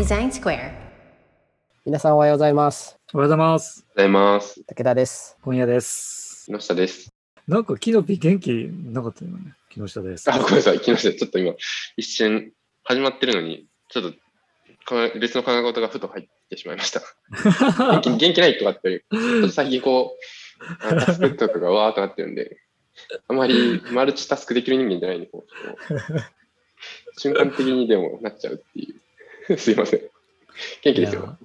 Design Square. 皆さんおはようございます。おはようございます。おはようございます。武田です。今夜です。木下です。なんか、キノピ元気なかったよね。木下です。あ、ごめんなさい。木下、ちょっと今、一瞬、始まってるのに、ちょっと、か別の考え事がふと入ってしまいました。元気元気ないとかって、最近こう、あタスクとかがわーっとなってるんで、あまりマルチタスクできる人間じゃないんで、こう 瞬間的にでもなっちゃうっていう。すいません。元気ですよ。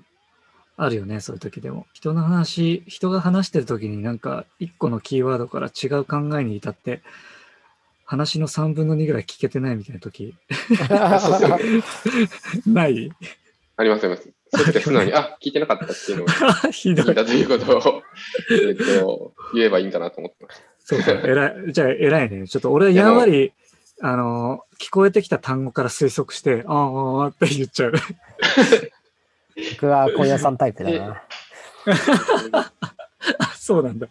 あるよね、そういう時でも。人の話、人が話してる時になんか、一個のキーワードから違う考えに至って、話の3分の2ぐらい聞けてないみたいな時、ない？ありますあります。そうやって素直に、あ、聞いてなかったっていうのが ひどい。聞いたということを、えっと、言えばいいんかなと思ってました。そうそう、偉い。じゃあ、偉いね。ちょっと俺はやんわり、あの、聞こえてきた単語から推測して、あーあーって言っちゃう。僕は今夜さんタイプだな。あそうなんだ。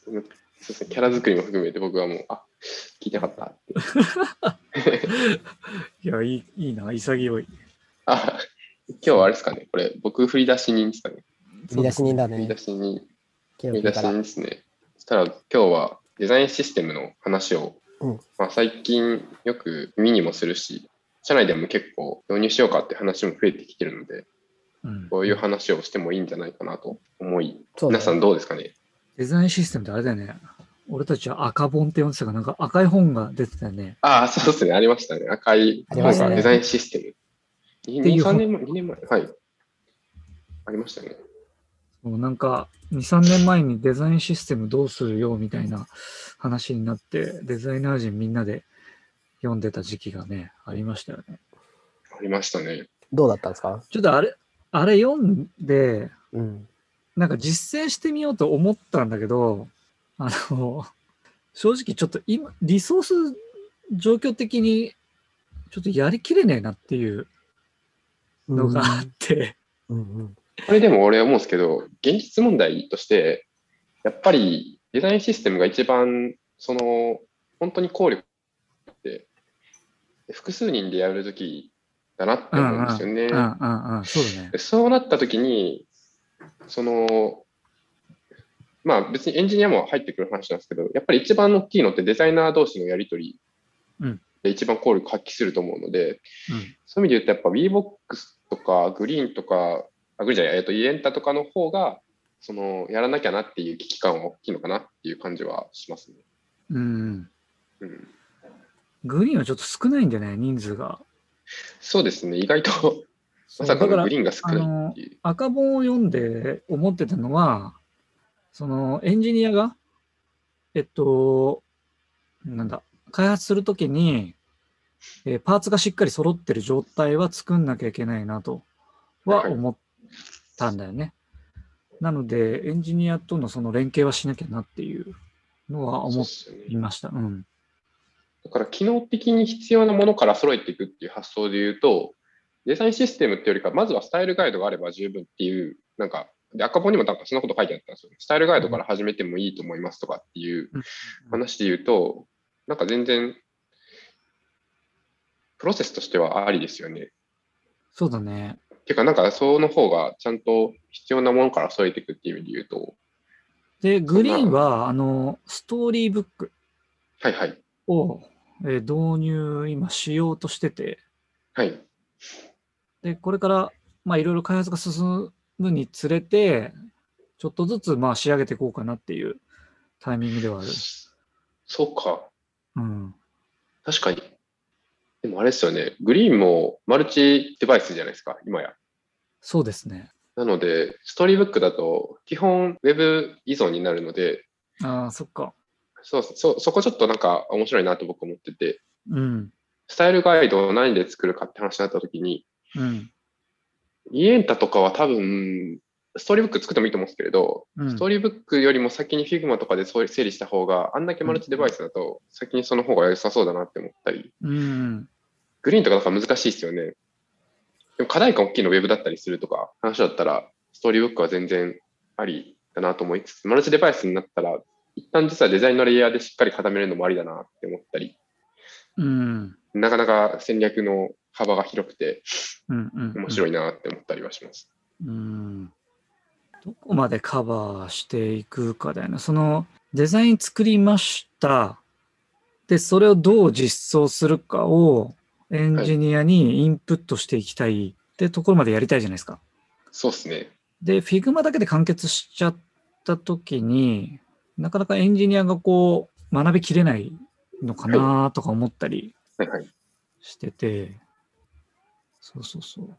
そうですね、キャラ作りも含めて僕はもう、あ、聞いてなかったって。いや、いい、いいな、潔い。あ、今日はあれですかね、これ、僕振り出し人ですかね。振り出し人だね振り出。し人、キ振り出し人ですね。そしたら今日はデザインシステムの話を、うんまあ、最近よく耳にもするし、社内でも結構導入しようかって話も増えてきてるので、うんこういう話をしてもいいんじゃないかなと思い、そうだね皆さんどうですかね？デザインシステムってあれだよね。俺たちは赤本って呼んでたから、なんか赤い本が出てたよね。ああ、そうですね、ありましたね。赤いありましたねデザインシステム。2、っていう3年前、2年前、はい。ありましたね。もうなんか、2、3年前にデザインシステムどうするよみたいな話になって、デザイナー陣みんなで読んでた時期がね、ありましたよね。ありましたね。どうだったんですか？ちょっとあれ、あれ読んで、うん。なんか実践してみようと思ったんだけど、あの、正直ちょっと今、リソース状況的にちょっとやりきれねえなっていうのがあって、うんうん。これでも俺は思うんですけど、現実問題として、やっぱりデザインシステムが一番、その、本当に効力って、複数人でやるときだなって思うんですよね。そうだねで。そうなったときに、その、まあ別にエンジニアも入ってくる話なんですけど、やっぱり一番大きいのってデザイナー同士のやりとりうんで一番効力発揮すると思うので、うんそういう意味で言うとやっぱ WeBox とかグリーンとか、あ、グリーンじゃない、えっと、イエンタとかの方が、その、やらなきゃなっていう危機感は大きいのかなっていう感じはしますね。うん。うん、グリーンはちょっと少ないんでね、人数が。そうですね、意外と、まさかのグリーンが少ないっていう。赤本を読んで思ってたのは、そのエンジニアが、えっと、なんだ、開発するときに、えーパーツがしっかり揃ってる状態は作んなきゃいけないなとははい思ったんだよね。なので、エンジニアとのその連携はしなきゃなっていうのは思いました。うん。だから機能的に必要なものから揃えていくっていう発想で言うと、デザインシステムっていうよりか、まずはスタイルガイドがあれば十分っていう、なんか、で赤本にもなんかそんなこと書いてあったんですよね。スタイルガイドから始めてもいいと思いますとかっていううん話で言うと、なんか全然、プロセスとしてはありですよね。そうだね。てか、なんかその方がちゃんと必要なものから揃えていくっていう意味で言うと、で、グリーンは、あの、ストーリーブックはいはい。を、えー導入今しようとしてて、はい。で、これから、まあ、いろいろ開発が進むにつれて、ちょっとずつ、まあ、仕上げていこうかなっていうタイミングではある。そうか。うん。確かに。でもあれですよね。グリーンもマルチデバイスじゃないですか、今や。そうですね。なので、ストーリーブックだと、基本、ウェブ依存になるので、ああ、そっか。そうそ、そこちょっとなんか面白いなと僕思ってて、うん。スタイルガイドを何で作るかって話になった時に、うん。イエンタとかは多分、ストーリーブック作ってもいいと思うんですけれど、うんストーリーブックよりも先に Figma とかでそう整理した方が、あんだけマルチデバイスだと、先にその方が良さそうだなって思ったり、うん。グリーンとかなんか難しいですよね。でも課題感大きいのウェブだったりするとか、話だったら、ストーリーブックは全然ありだなと思いつつ、マルチデバイスになったら、一旦実はデザインのレイヤーでしっかり固めるのもありだなって思ったり、うん。なかなか戦略の幅が広くてうんうん、面白いなって思ったりはします。うん。どこまでカバーしていくかだよね。そのデザイン作りました。で、それをどう実装するかをエンジニアにインプットしていきたいってところまでやりたいじゃないですか。そうですね。で、Figma だけで完結しちゃったときに、なかなかエンジニアがこう学びきれないのかなとか思ったりはいはい。してて、そうそうそう。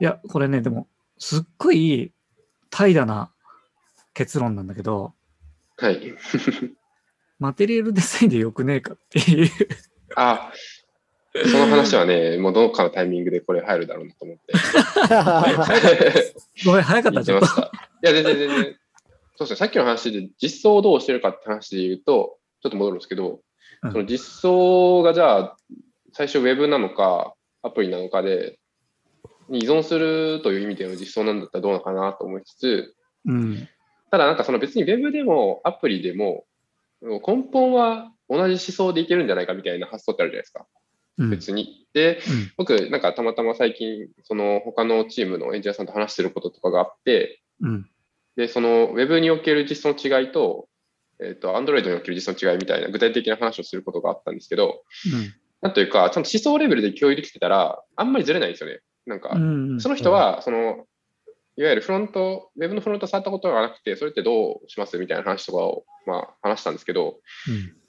いや、これね、でも、すっごい怠惰な結論なんだけど、はい。マテリアルデザインでよくねえかっていう。あ、その話はね、もうどのかのタイミングでこれ入るだろうなと思って。ごめん、早かった、ちょっと。言ってました。いや、全然全然。そうですね、さっきの話で実装をどうしてるかって話で言うと、ちょっと戻るんですけど、うんその実装がじゃあ、最初ウェブなのか、アプリなのかで、に依存するという意味での実装なんだったらどうなのかなと思いつつ、うん。ただなんかその別にウェブでもアプリでも、根本は同じ思想でいけるんじゃないかみたいな発想ってあるじゃないですか、うん。別に。で、うん僕、なんかたまたま最近、その他のチームのエンジニアさんと話してることとかがあって、うん。で、その Web における実装の違いと、えっ、と、Android における実装の違いみたいな具体的な話をすることがあったんですけど、なんというか、ちゃんと思想レベルで共有できてたら、あんまりずれないんですよね。なんか、うん。その人は、その、いわゆるフロント、Web のフロント触ったことがなくて、それってどうしますみたいな話とかを、まあ、話したんですけど、うん。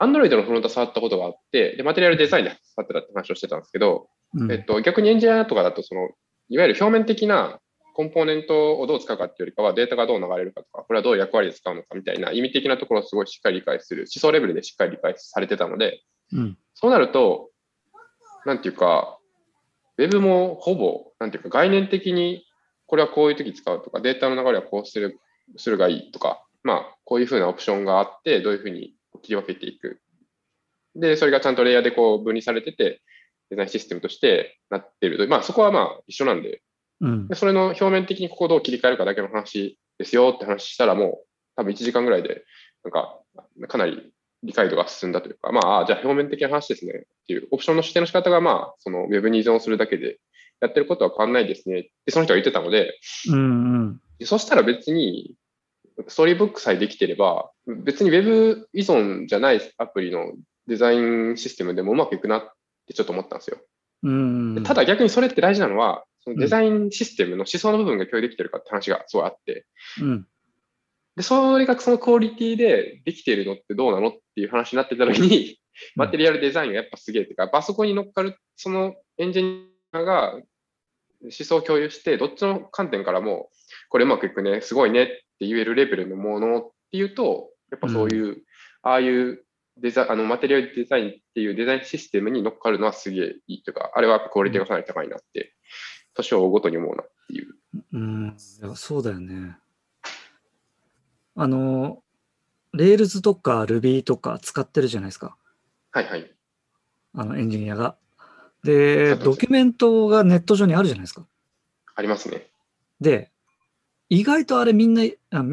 Android のフロント触ったことがあって、で、マテリアルデザインで触ってたって話をしてたんですけど、うん。えっと、逆にエンジニアとかだと、その、いわゆる表面的なコンポーネントをどう使うかっていうよりかは、データがどう流れるかとか、これはどう役割で使うのかみたいな意味的なところをすごいしっかり理解する、思想レベルでしっかり理解されてたので、うん。そうなると、なんていうか、ウェブもほぼ、なんていうか、概念的にこれはこういう時使うとか、データの流れはこうするするがいいとか、まあ、こういうふうなオプションがあって、どういうふうに切り分けていく。で、それがちゃんとレイヤーでこう分離されてて、デザインシステムとしてなってると。まあ、そこはまあ一緒なんで、うんで。それの表面的にここをどう切り替えるかだけの話ですよって話したら、もう多分1時間ぐらいで、なんか、かなり理解度が進んだというか、まあ、あじゃあ表面的な話ですねっていう、オプションの指定の仕方が、まあ、その Web に依存するだけで、やってることは変わんないですねってその人が言ってたので、うん。うん。でそしたら別に、ストーリーブックさえできてれば、別に Web 依存じゃないアプリのデザインシステムでもうまくいくなってちょっと思ったんですよ。うん。でただ逆にそれって大事なのは、そのデザインシステムの思想の部分が共有できてるかって話がすごいあって、うん。で、それがそのクオリティでできているのってどうなのっていう話になってた時に、マテリアルデザインがやっぱすげえっていうか、パソコンに乗っかるそのエンジニアが思想を共有して、どっちの観点からも、これうまくいくね、すごいねって言えるレベルのものっていうと、やっぱそういう、ああいうデザあのマテリアルデザインっていうデザインシステムに乗っかるのはすげえいいというか、あれはやっぱクオリティがかなり高いなって、年を追うごとに思うなっていう。うん。そうだよね。あの、Rails とか Ruby とか使ってるじゃないですか。はいはい。あの、エンジニアが。で、ドキュメントがネット上にあるじゃないですか。ありますね。で、意外とあれみんな、あ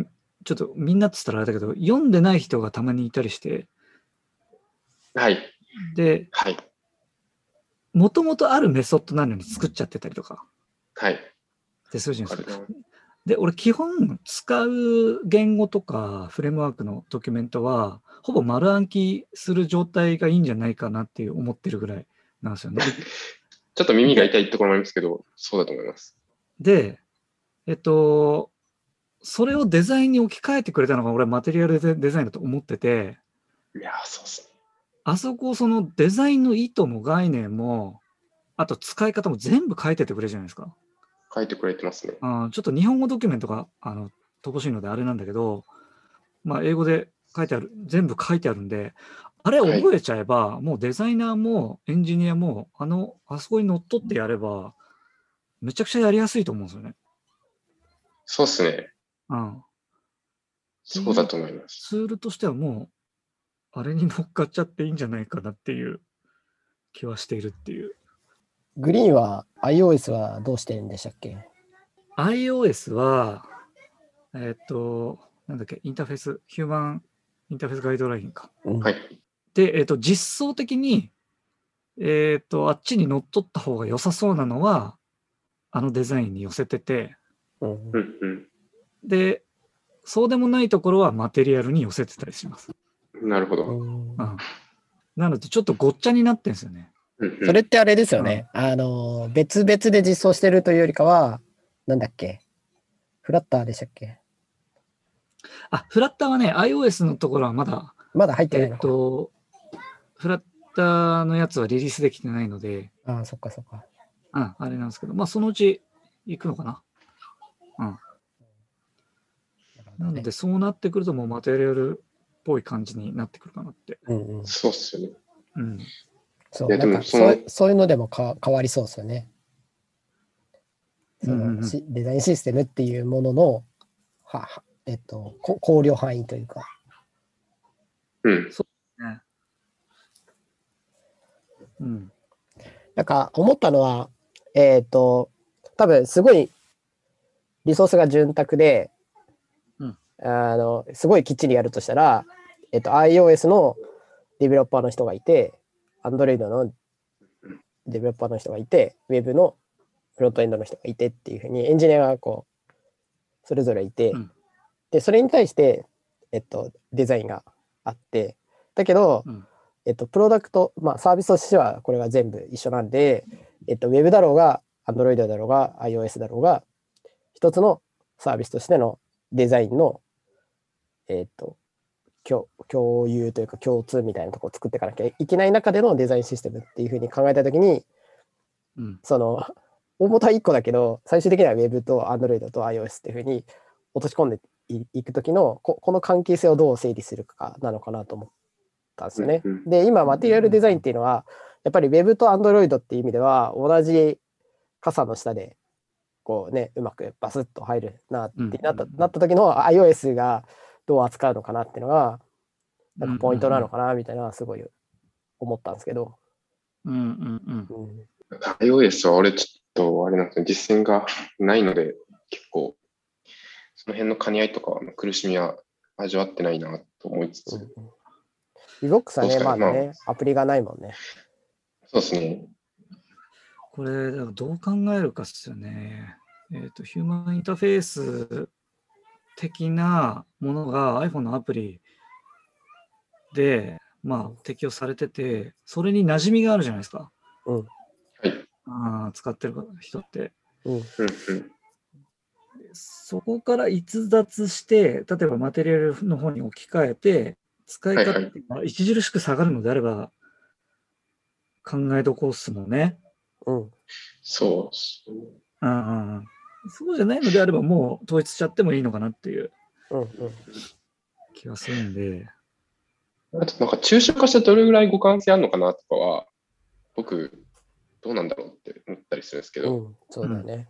ちょっとみんなって言ったらあれだけど、読んでない人がたまにいたりして、はい。で、はい。もともとあるメソッドなのに作っちゃってたりとか、はい。で、そういうじゃないですか。なで、俺基本使う言語とかフレームワークのドキュメントは、ほぼ丸暗記する状態がいいんじゃないかなっていう思ってるぐらいなんですよね。ちょっと耳が痛いところもありますけど、そうだと思います。で、えっと、それをデザインに置き換えてくれたのが俺はマテリアルデデザインだと思ってて、いやー、そうっすね。あそこそのデザインの意図も概念も、あと使い方も全部書いててくれるじゃないですか。書いてくれてますね。あーちょっと日本語ドキュメントがあの乏しいのであれなんだけど、まあ、英語で書いてある、全部書いてあるんで、あれはい覚えちゃえば、もうデザイナーもエンジニアも、あの、あそこにのっとってやれば、めちゃくちゃやりやすいと思うんですよね。そうっすね。うん。そうだと思います。ツールとしてはもう、あれに乗っかっちゃっていいんじゃないかなっていう気はしているっていう。グリーンは iOS はどうしてるんでしたっけ？iOS は、えっ、と、なんだっけ、インターフェース、ヒューマンインターフェースガイドラインか。うんはい。で、えっ、と、実装的に、えっ、と、あっちに乗っ取った方が良さそうなのは、あのデザインに寄せてて、うんうんうん。で、そうでもないところはマテリアルに寄せてたりします。なるほど。うんうん。なので、ちょっとごっちゃになってんですよね。それってあれですよね。あの、別々で実装してるというよりかは、なんだっけ？フラッターでしたっけ？あ、フラッターはね、iOS のところはまだ、まだ入ってなえっ、いのか。と、フラッターのやつはリリースできてないので、ああ、そっかそっか。うん、あれなんですけど、まあ、そのうち行くのかな。なので、そうなってくると、もうマテリアルっぽい感じになってくるかなって。うんうん、そうっすよね。うん。そう、いやなんかでもそうそういうのでもか変わりそうですよね。そうんうんうんのしデザインシステムっていうものの、ははえっと、こ考慮範囲というか。うん。ね。うん。なんか思ったのは、えっ、と、多分すごいリソースが潤沢で、うん。あの、すごいきっちりやるとしたら、えっ、と、iOS のデベロッパーの人がいて、Android のデベロッパーの人がいて、Web のフロントエンドの人がいてっていうふうにエンジニアがこう、それぞれいて、うん。で、それに対して、えっと、デザインがあって、だけど、うん。えっと、プロダクト、まあ、サービスとしてはこれが全部一緒なんで、えっと、Web だろうが、Android だろうが、iOS だろうが、一つのサービスとしてのデザインの、えっと、共共有というか共通みたいなところを作っていかなきゃいけない中でのデザインシステムっていうふうに考えたときに、うん。その、大元は1個だけど、最終的には Web と Android と iOS っていうふうに落とし込んでいいくときのこ、この関係性をどう整理するかなのかなと思ったんですよね。うんうんで、今、マテリアルデザインっていうのは、やっぱり Web と Android っていう意味では、同じ傘の下で、こうね、うまくバスッと入るなってなった,、うんなった時の iOS がどう扱うのかなっていうのが、なんかポイントなのかなみたいな、すごい思ったんですけど。うんうんうん。うん iOS は俺ちょっと、あれなんですね、実践がないので、結構、その辺の兼ね合いとかは苦しみは味わってないなと思いつつ、うんうん。Vbox はね、まだね、アプリがないもんね。そうですね。これ、どう考えるかっすよね。えっ、と、ヒューマンインターフェース的なものが iPhone のアプリで、まあ、適用されてて、それに馴染みがあるじゃないですか。うん。はい。あー使ってる人って。うん。うんうん。そこから逸脱して、例えばマテリアルの方に置き換えて、使い方が著しく下がるのであれば、考えどころっすもんね。うん。そう。うんうんうんそうじゃないのであれば、もう統一しちゃってもいいのかなっていううん。うん。気がするんで。あとなんか抽象化してどれぐらい互換性あるのかなとかは、僕、どうなんだろうって思ったりするんですけど、うん。そうだよね。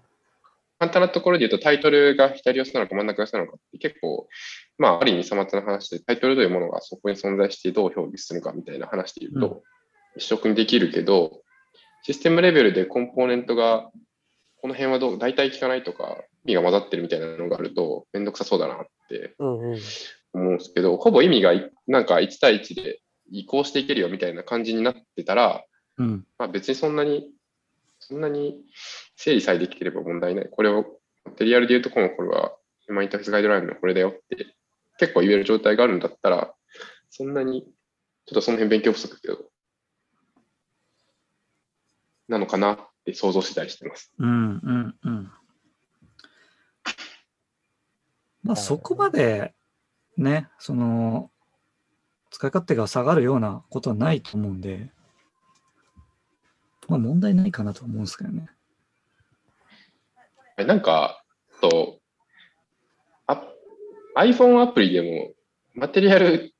簡単なところで言うとタイトルが左寄せなのか真ん中寄せなのかって結構、まあ、ある意味さまつな話で、タイトルというものがそこに存在してどう表記するかみたいな話で言うと、一色にできるけど、システムレベルでコンポーネントが、この辺はどう、大体効かないとか、意味が混ざってるみたいなのがあると、めんどくさそうだなってうん。うん。思うんですけど、ほぼ意味がいなんか1対1で移行していけるよみたいな感じになってたら、うん。まあ、別にそんなに、そんなに整理さえできてれば問題ない。これを、マテリアルで言うとこのこれは、マンインターフェースガイドラインのこれだよって、結構言える状態があるんだったら、そんなに、ちょっとその辺勉強不足だけど、なのかなって想像したりしてます。うんうんうん。まあそこまでね、その、使い勝手が下がるようなことはないと思うんで、まあ問題ないかなと思うんですけどね。えなんか、と、あ iPhone アプリでも、マテリアル、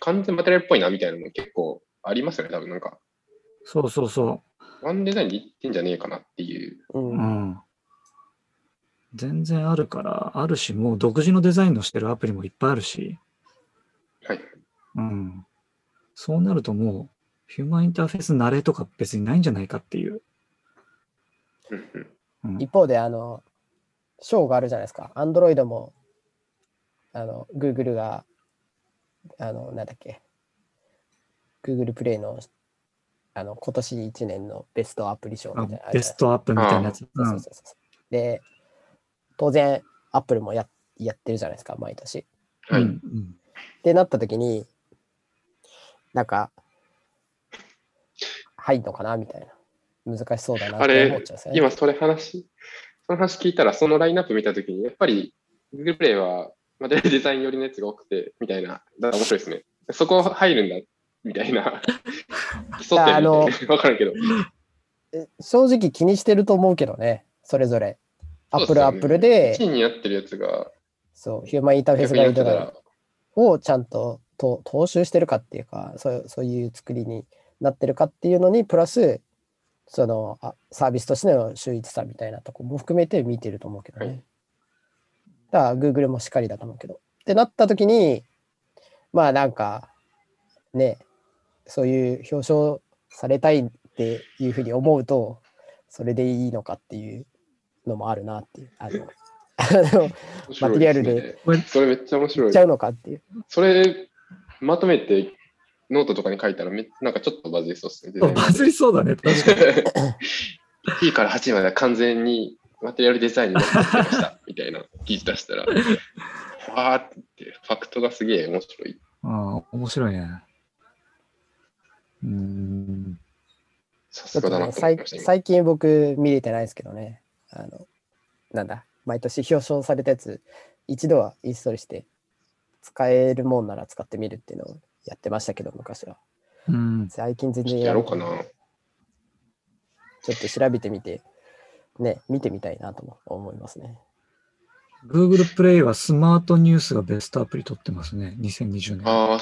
完全マテリアルっぽいなみたいなのも結構ありますよね、多分なんか。そうそうそワンデザインで言ってんじゃねえかなっていう。う。んん。全然あるから、あるし、もう独自のデザインのしてるアプリもいっぱいあるし、はい。うん。そうなるともう、ヒューマンインターフェース慣れとか別にないんじゃないかっていう。うん一方で、あの、章があるじゃないですか。Android も、あの、Google が、あの、なんだっけ、Google プレイのあの今年1年のベストアプリ賞みあたいなベストアップみたいなやつ。そうそうそうそうで、当然、アップルもややってるじゃないですか、毎年。はい。うんうんってなった時に、なんか、入んのかなみたいな。難しそうだなってあれ思っちゃうんですよね。今それ話、その話聞いたら、そのラインナップ見たときに、やっぱり Google プレイは、まあ、デザイン寄りのやつが多くて、みたいな、だから面白いですね。そこ入るんだ、みたいな。競ってるみたいな。わからんけど。え正直気にしてると思うけどね、それぞれ。アップルアップル1で、位になってるやつが、そう、ヒューマンインターフェースガイドら、をちゃんとと踏襲してるかっていうかそうそういう作りになってるかっていうのにプラスそのあサービスとしての秀逸さみたいなとこも含めて見てると思うけどね。はいだから Google もしっかりだと思うけど。ってなった時にまあなんかねそういう表彰されたいっていうふうに思うとそれでいいのかっていうのもあるなっていう。あのあのマテリアルでそれめっちゃ面白い。ちゃうのかっていう。それ、まとめてノートとかに書いたらめ、なんかちょっとバズりそうですね。バズりそうだね。確かに。1位から8位までは完全にマテリアルデザインになってました、みたいな記事出したら、わーって言って、ファクトがすげえ面白い。ああ、面白いね。うーん。さちょっとね、すがだな最。最近僕見れてないですけどね、あの、なんだ、毎年表彰されたやつ、一度はインストールして、使えるもんなら使ってみるっていうのをやってましたけど、昔は。うん。最近全然やろうかな。ちょっと調べてみて、ね、見てみたいなとも思いますね。Google プレイはスマートニュースがベストアプリ取ってますね。2020年。ああ、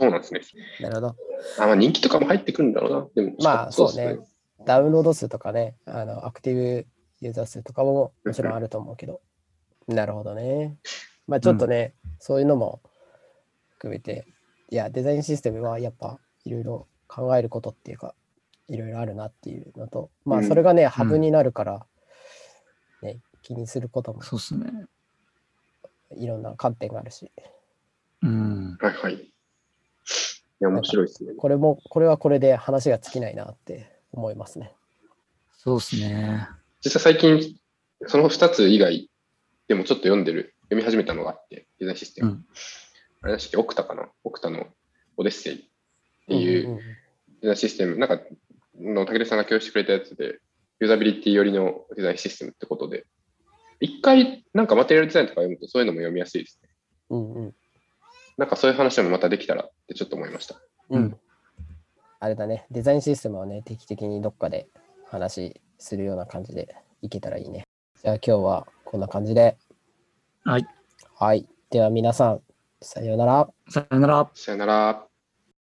そうなんですね。なるほど。あまあ人気とかも入ってくるんだろうな。でも、まあそうねダウンロード数とかね、あのアクティブユーザー数とかももちろんあると思うけど、なるほどね。まあちょっとね、そういうのも含めて、いや、デザインシステムはやっぱいろいろ考えることっていうか、いろいろあるなっていうのと、まあうんそれがね、ハブになるから、ね、気にすることもそうっすね。いろんな観点があるし、うん。はいはい。いや、面白いですね。これも、これはこれで話が尽きないなって思いますね。そうっすね。実際最近、その2つ以外でもちょっと読んでる、読み始めたのがあって、デザインシステム。うん。あれだっけ、オクタかなオクタのオデッセイっていうんんんデザインシステム、なんか、の武田さんが共有してくれたやつで、ユーザビリティ寄りのデザインシステムってことで、一回、なんかマテリアルデザインとか読むとそういうのも読みやすいですね。うんうんなんかそういう話もまたできたらってちょっと思いました。うんうんあれだね、デザインシステムをね、定期的にどっかで話するような感じでいけたらいいね。じゃあ今日はこんな感じで。はい。はい。では皆さん、さようなら。さよなら。さよなら。